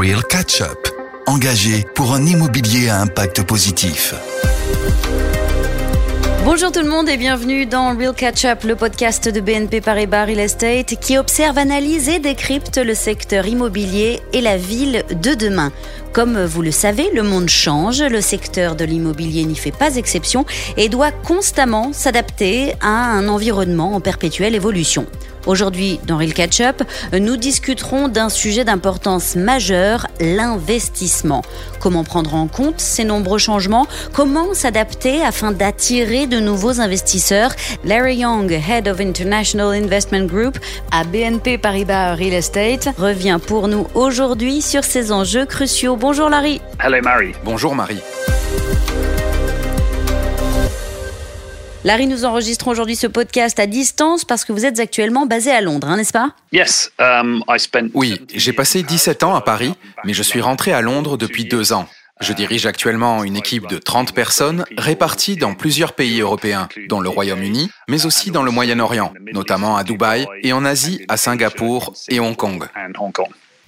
Real Catch-up, engagé pour un immobilier à impact positif. Bonjour tout le monde et bienvenue dans Real Catch Up, le podcast de BNP Paribas Real Estate qui observe, analyse et décrypte le secteur immobilier et la ville de demain. Comme vous le savez, le monde change, le secteur de l'immobilier n'y fait pas exception et doit constamment s'adapter à un environnement en perpétuelle évolution. Aujourd'hui, dans Real Catch Up, nous discuterons d'un sujet d'importance majeure, l'investissement. Comment prendre en compte ces nombreux changements? Comment s'adapter afin d'attirer de nouveaux investisseurs? Larry Young, Head of International Investment Group à BNP Paribas Real Estate, revient pour nous aujourd'hui sur ces enjeux cruciaux. Bonjour Larry. Hello Marie. Bonjour Marie. Larry, nous enregistrons aujourd'hui ce podcast à distance parce que vous êtes actuellement basé à Londres, hein, n'est-ce pas? Yes, um, I spent Oui, j'ai passé 17 ans à Paris, mais je suis rentré à Londres depuis deux ans. Je dirige actuellement une équipe de 30 personnes réparties dans plusieurs pays européens, dont le Royaume-Uni, mais aussi dans le Moyen-Orient, notamment à Dubaï et en Asie à Singapour et Hong Kong.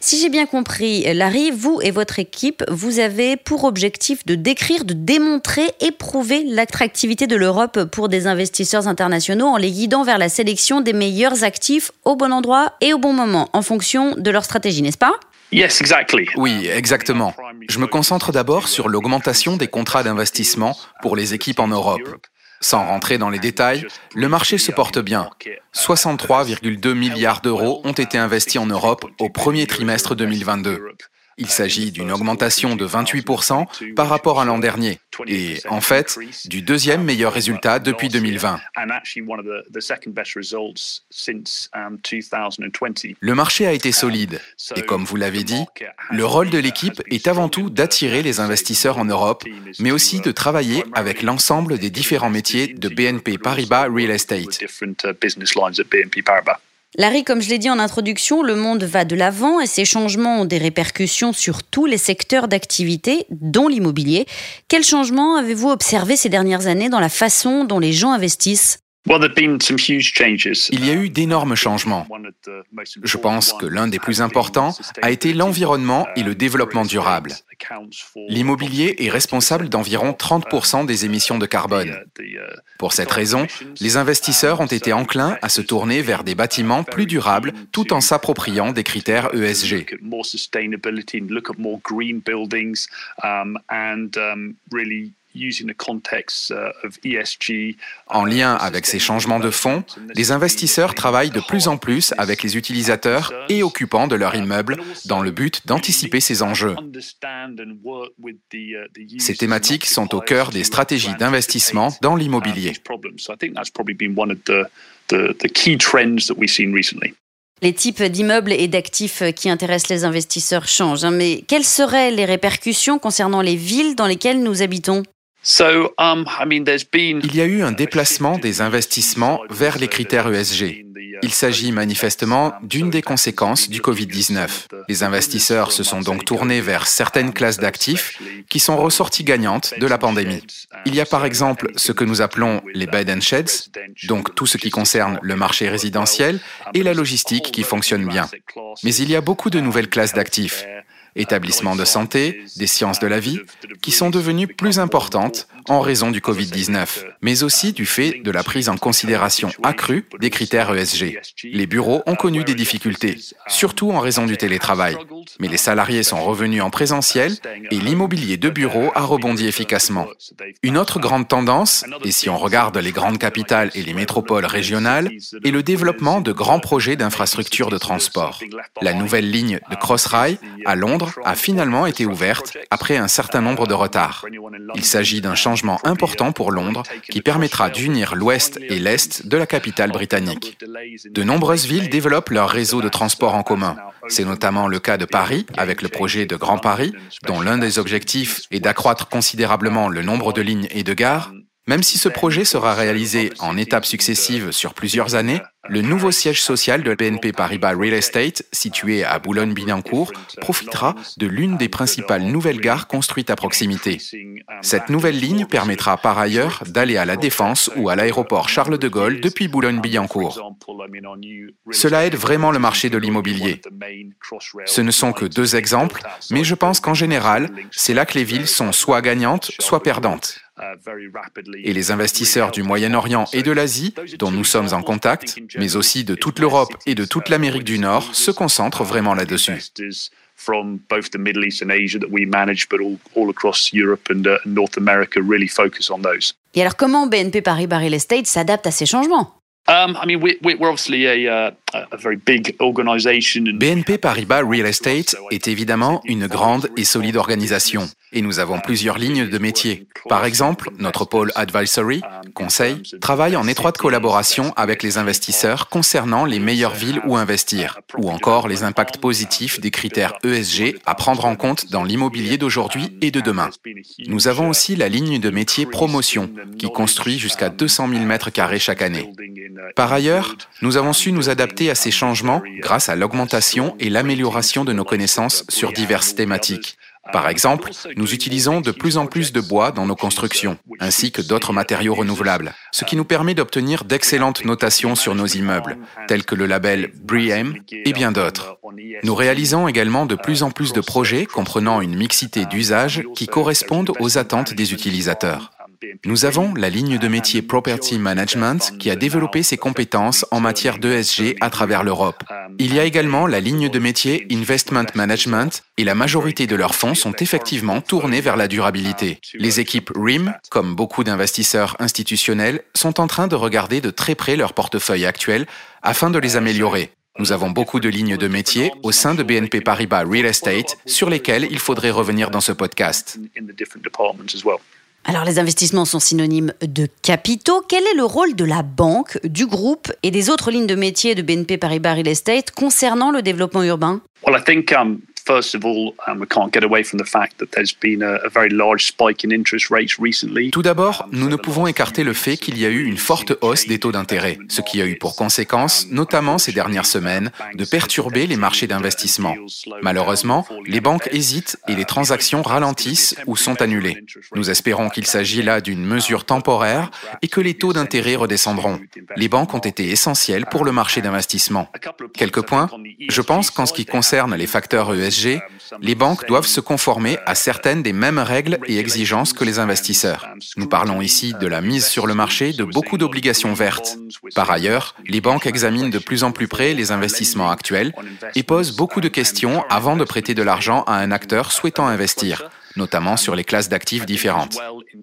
Si j'ai bien compris, Larry, vous et votre équipe, vous avez pour objectif de décrire, de démontrer et prouver l'attractivité de l'Europe pour des investisseurs internationaux en les guidant vers la sélection des meilleurs actifs au bon endroit et au bon moment, en fonction de leur stratégie, n'est-ce pas? Yes, exactly. Oui, exactement. Je me concentre d'abord sur l'augmentation des contrats d'investissement pour les équipes en Europe. Sans rentrer dans les détails, le marché se porte bien. 63,2 milliards d'euros ont été investis en Europe au premier trimestre 2022. Il s'agit d'une augmentation de 28% par rapport à l'an dernier et en fait du deuxième meilleur résultat depuis 2020. And actually one of the, the second best results since um, 2020. Le marché a été solide et comme vous l'avez dit, le rôle de l'équipe est avant tout d'attirer les investisseurs en Europe, mais aussi de travailler avec l'ensemble des différents métiers de BNP Paribas Real Estate. Larry, comme je l'ai dit en introduction, le monde va de l'avant et ces changements ont des répercussions sur tous les secteurs d'activité, dont l'immobilier. Quels changements avez-vous observé ces dernières années dans la façon dont les gens investissent? Well, there've been some huge changes. Il y a eu d'énormes changements. Je pense que l'un des plus importants a été l'environnement et le développement durable. L'immobilier est responsable d'environ 30% des émissions de carbone. the, uh, Pour cette raison, les investisseurs ont été enclins à se tourner vers des bâtiments plus durables tout en s'appropriant des critères ESG. Uh, of ESG. En lien avec ces changements de fonds, les investisseurs travaillent de plus en plus avec les utilisateurs et occupants de leur immeuble dans le but d'anticiper ces enjeux. Ces thématiques sont au cœur des stratégies d'investissement dans l'immobilier. Les types d'immeubles et d'actifs qui intéressent les investisseurs changent, hein, mais quelles seraient les répercussions concernant les villes dans lesquelles nous habitons? Il y a eu un déplacement des investissements vers les critères ESG. Il s'agit manifestement d'une des conséquences du Covid-19. Les investisseurs se sont donc tournés vers certaines classes d'actifs qui sont ressorties gagnantes de la pandémie. Il y a par exemple ce que nous appelons les bed and sheds, donc tout ce qui concerne le marché résidentiel et la logistique qui fonctionne bien. Mais il y a beaucoup de nouvelles classes d'actifs établissements de santé, des sciences de la vie, qui sont devenues plus importantes en raison du Covid-19, mais aussi du fait de la prise en considération accrue des critères ESG. Les bureaux ont connu des difficultés, surtout en raison du télétravail, mais les salariés sont revenus en présentiel et l'immobilier de bureau a rebondi efficacement. Une autre grande tendance, et si on regarde les grandes capitales et les métropoles régionales, est le développement de grands projets d'infrastructures de transport. La nouvelle ligne de Crossrail à Londres a finalement été ouverte après un certain nombre de retards. Il s'agit d'un changement important pour Londres qui permettra d'unir l'ouest et l'est de la capitale britannique. De nombreuses villes développent leur réseau de transport en commun. C'est notamment le cas de Paris avec le projet de Grand Paris, dont l'un des objectifs est d'accroître considérablement le nombre de lignes et de gares. Même si ce projet sera réalisé en étapes successives sur plusieurs années, le nouveau siège social de BNP Paribas Real Estate, situé à Boulogne-Billancourt, profitera de l'une des principales nouvelles gares construites à proximité. Cette nouvelle ligne permettra par ailleurs d'aller à la Défense ou à l'aéroport Charles de Gaulle depuis Boulogne-Billancourt. Cela aide vraiment le marché de l'immobilier. Ce ne sont que deux exemples, mais je pense qu'en général, c'est là que les villes sont soit gagnantes, soit perdantes. Et les investisseurs du Moyen-Orient et de l'Asie, dont nous sommes en contact, mais aussi de toute l'Europe et de toute l'Amérique du Nord, se concentrent vraiment là-dessus. Et alors comment BNP Paribas Real Estate s'adapte à ces changements? BNP Paribas Real Estate est évidemment une grande et solide organisation et nous avons plusieurs lignes de métier. Par exemple, notre pôle Advisory, conseil, travaille en étroite collaboration avec les investisseurs concernant les meilleures villes où investir, ou encore les impacts positifs des critères ESG à prendre en compte dans l'immobilier d'aujourd'hui et de demain. Nous avons aussi la ligne de métier promotion, qui construit jusqu'à 200 000 mètres carrés chaque année. Par ailleurs, nous avons su nous adapter à ces changements grâce à l'augmentation et l'amélioration de nos connaissances sur diverses thématiques. Par exemple, nous utilisons de plus en plus de bois dans nos constructions, ainsi que d'autres matériaux renouvelables, ce qui nous permet d'obtenir d'excellentes notations sur nos immeubles, tels que le label BREEAM et bien d'autres. Nous réalisons également de plus en plus de projets comprenant une mixité d'usages qui correspondent aux attentes des utilisateurs. Nous avons la ligne de métier Property Management qui a développé ses compétences en matière d'ESG à travers l'Europe. Il y a également la ligne de métier Investment Management et la majorité de leurs fonds sont effectivement tournés vers la durabilité. Les équipes RIM, comme beaucoup d'investisseurs institutionnels, sont en train de regarder de très près leur portefeuille actuel afin de les améliorer. Nous avons beaucoup de lignes de métier au sein de BNP Paribas Real Estate sur lesquelles il faudrait revenir dans ce podcast. Alors les investissements sont synonymes de capitaux. Quel est le rôle de la banque, du groupe et des autres lignes de métier de BNP Paribas Real Estate concernant le développement urbain? Tout d'abord, nous ne pouvons écarter le fait qu'il y a eu une forte hausse des taux d'intérêt, ce qui a eu pour conséquence, notamment ces dernières semaines, de perturber les marchés d'investissement. Malheureusement, les banques hésitent et les transactions ralentissent ou sont annulées. Nous espérons qu'il s'agit là d'une mesure temporaire et que les taux d'intérêt redescendront. Les banques ont été essentielles pour le marché d'investissement. Quelques points. Je pense qu'en ce qui concerne les facteurs ESG, les banques doivent se conformer à certaines des mêmes règles et exigences que les investisseurs. Nous parlons ici de la mise sur le marché de beaucoup d'obligations vertes. Par ailleurs, les banques examinent de plus en plus près les investissements actuels et posent beaucoup de questions avant de prêter de l'argent à un acteur souhaitant investir notamment sur les classes d'actifs différentes.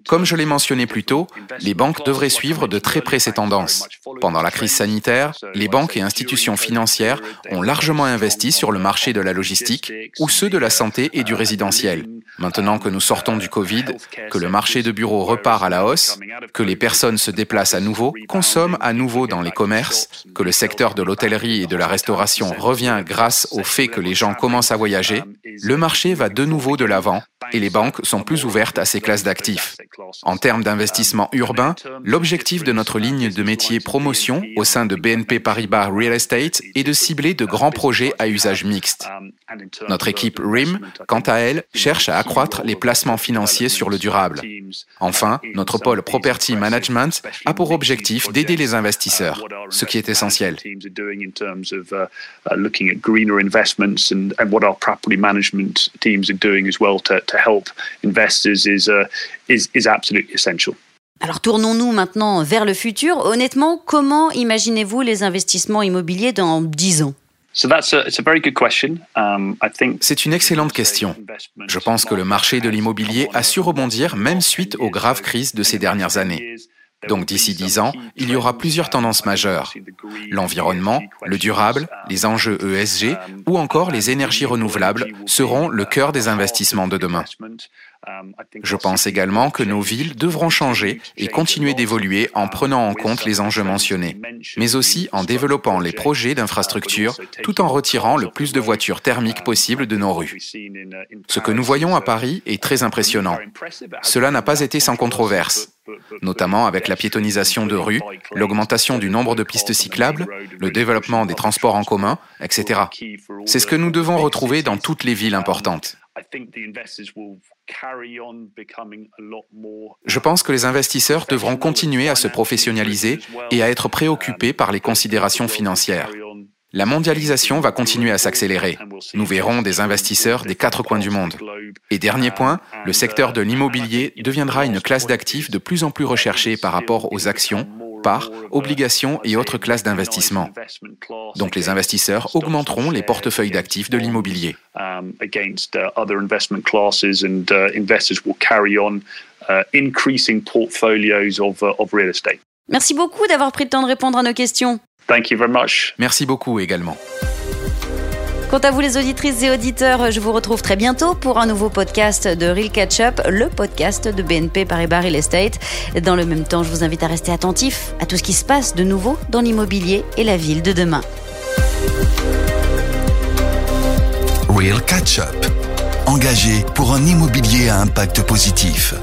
Comme je l'ai mentionné plus tôt, les banques devraient suivre de très près ces tendances. Pendant la crise sanitaire, les banques et institutions financières ont largement investi sur le marché de la logistique ou ceux de la santé et du résidentiel. Maintenant que nous sortons du Covid, que le marché de bureaux repart à la hausse, que les personnes se déplacent à nouveau, consomment à nouveau dans les commerces, que le secteur de l'hôtellerie et de la restauration revient grâce au fait que les gens commencent à voyager, le marché va de nouveau de l'avant et les banques sont plus ouvertes à ces classes d'actifs. En termes d'investissement urbain, l'objectif de notre ligne de métier promotion au sein de BNP Paribas Real Estate est de cibler de grands projets à usage mixte. Notre équipe RIM, quant à elle, cherche à accroître les placements financiers sur le durable. Enfin, notre pôle Property Management a pour objectif d'aider les investisseurs, ce qui est essentiel. Alors tournons-nous maintenant vers le futur. Honnêtement, comment imaginez-vous les investissements immobiliers dans 10 ans? Um, c'est une excellente question. Je pense que le marché de l'immobilier a su rebondir même suite aux graves crises de ces dernières années. Donc d'ici dix ans, il y aura plusieurs tendances majeures. L'environnement, le durable, les enjeux ESG ou encore les énergies renouvelables seront le cœur des investissements de demain. Je pense également que nos villes devront changer et continuer d'évoluer en prenant en compte les enjeux mentionnés, mais aussi en développant les projets d'infrastructure tout en retirant le plus de voitures thermiques possible de nos rues. Ce que nous voyons à Paris est très impressionnant. Cela n'a pas été sans controverse. Notamment avec la piétonisation de rues, l'augmentation du nombre de pistes cyclables, le développement des transports en commun, etc. C'est ce que nous devons retrouver dans toutes les villes importantes. Je pense que les investisseurs devront continuer à se professionnaliser et à être préoccupés par les considérations financières. La mondialisation va continuer à s'accélérer. Nous verrons des investisseurs des quatre coins du monde. Et dernier point, le secteur de l'immobilier deviendra une classe d'actifs de plus en plus recherchée par rapport aux actions, parts, obligations et autres classes d'investissement. Donc les investisseurs augmenteront les portefeuilles d'actifs de l'immobilier. Merci beaucoup d'avoir pris le temps de répondre à nos questions. Thank you very much. Merci beaucoup également. Quant à vous les auditrices et auditeurs, je vous retrouve très bientôt pour un nouveau podcast de Real Catch Up, le podcast de BNP Paribas Real Estate. Dans le même temps, je vous invite à rester attentif à tout ce qui se passe de nouveau dans l'immobilier et la ville de demain. Real Catch Up, engagé pour un immobilier à impact positif.